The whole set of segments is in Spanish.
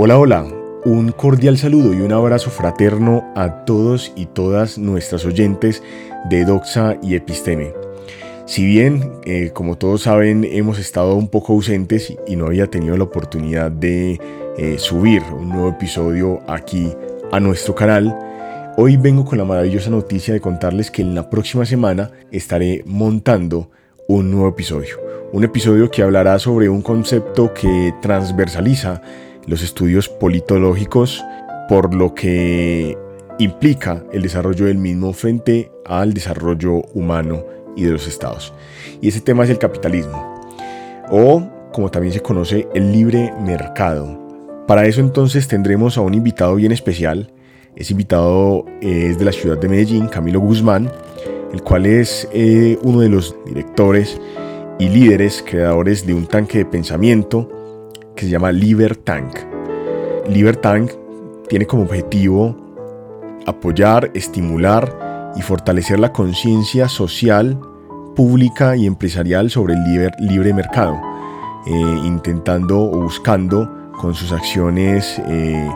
Hola, hola, un cordial saludo y un abrazo fraterno a todos y todas nuestras oyentes de Doxa y Episteme. Si bien, eh, como todos saben, hemos estado un poco ausentes y no había tenido la oportunidad de eh, subir un nuevo episodio aquí a nuestro canal, hoy vengo con la maravillosa noticia de contarles que en la próxima semana estaré montando un nuevo episodio. Un episodio que hablará sobre un concepto que transversaliza los estudios politológicos, por lo que implica el desarrollo del mismo frente al desarrollo humano y de los estados. Y ese tema es el capitalismo, o como también se conoce, el libre mercado. Para eso entonces tendremos a un invitado bien especial. Ese invitado eh, es de la ciudad de Medellín, Camilo Guzmán, el cual es eh, uno de los directores y líderes creadores de un tanque de pensamiento que se llama Libertank. Libertank tiene como objetivo apoyar, estimular y fortalecer la conciencia social, pública y empresarial sobre el libre, mercado, eh, intentando o buscando con sus acciones eh,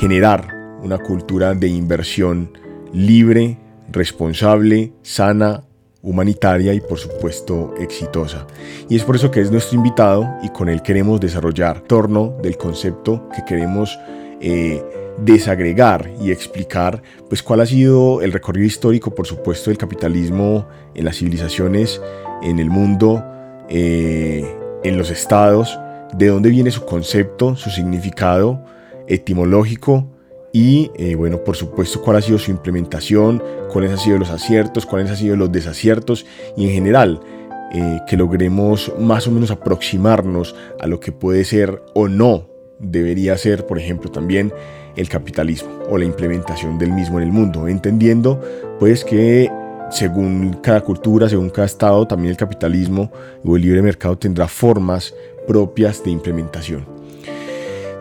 generar una cultura de inversión libre, responsable, sana, humanitaria y por supuesto exitosa. Y es por eso que es nuestro invitado y con él queremos desarrollar torno del concepto que queremos eh, desagregar y explicar pues cuál ha sido el recorrido histórico por supuesto del capitalismo en las civilizaciones, en el mundo, eh, en los estados, de dónde viene su concepto, su significado etimológico, y eh, bueno, por supuesto, cuál ha sido su implementación, cuáles han sido los aciertos, cuáles han sido los desaciertos y en general eh, que logremos más o menos aproximarnos a lo que puede ser o no debería ser, por ejemplo, también el capitalismo o la implementación del mismo en el mundo, entendiendo pues que según cada cultura, según cada estado, también el capitalismo o el libre mercado tendrá formas propias de implementación.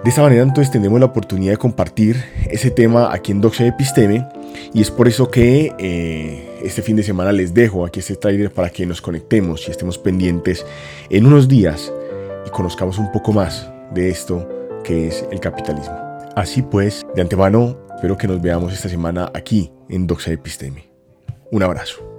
De esta manera entonces tenemos la oportunidad de compartir ese tema aquí en Doxa Episteme y es por eso que eh, este fin de semana les dejo aquí este trailer para que nos conectemos y estemos pendientes en unos días y conozcamos un poco más de esto que es el capitalismo. Así pues, de antemano, espero que nos veamos esta semana aquí en Doxa Episteme. Un abrazo.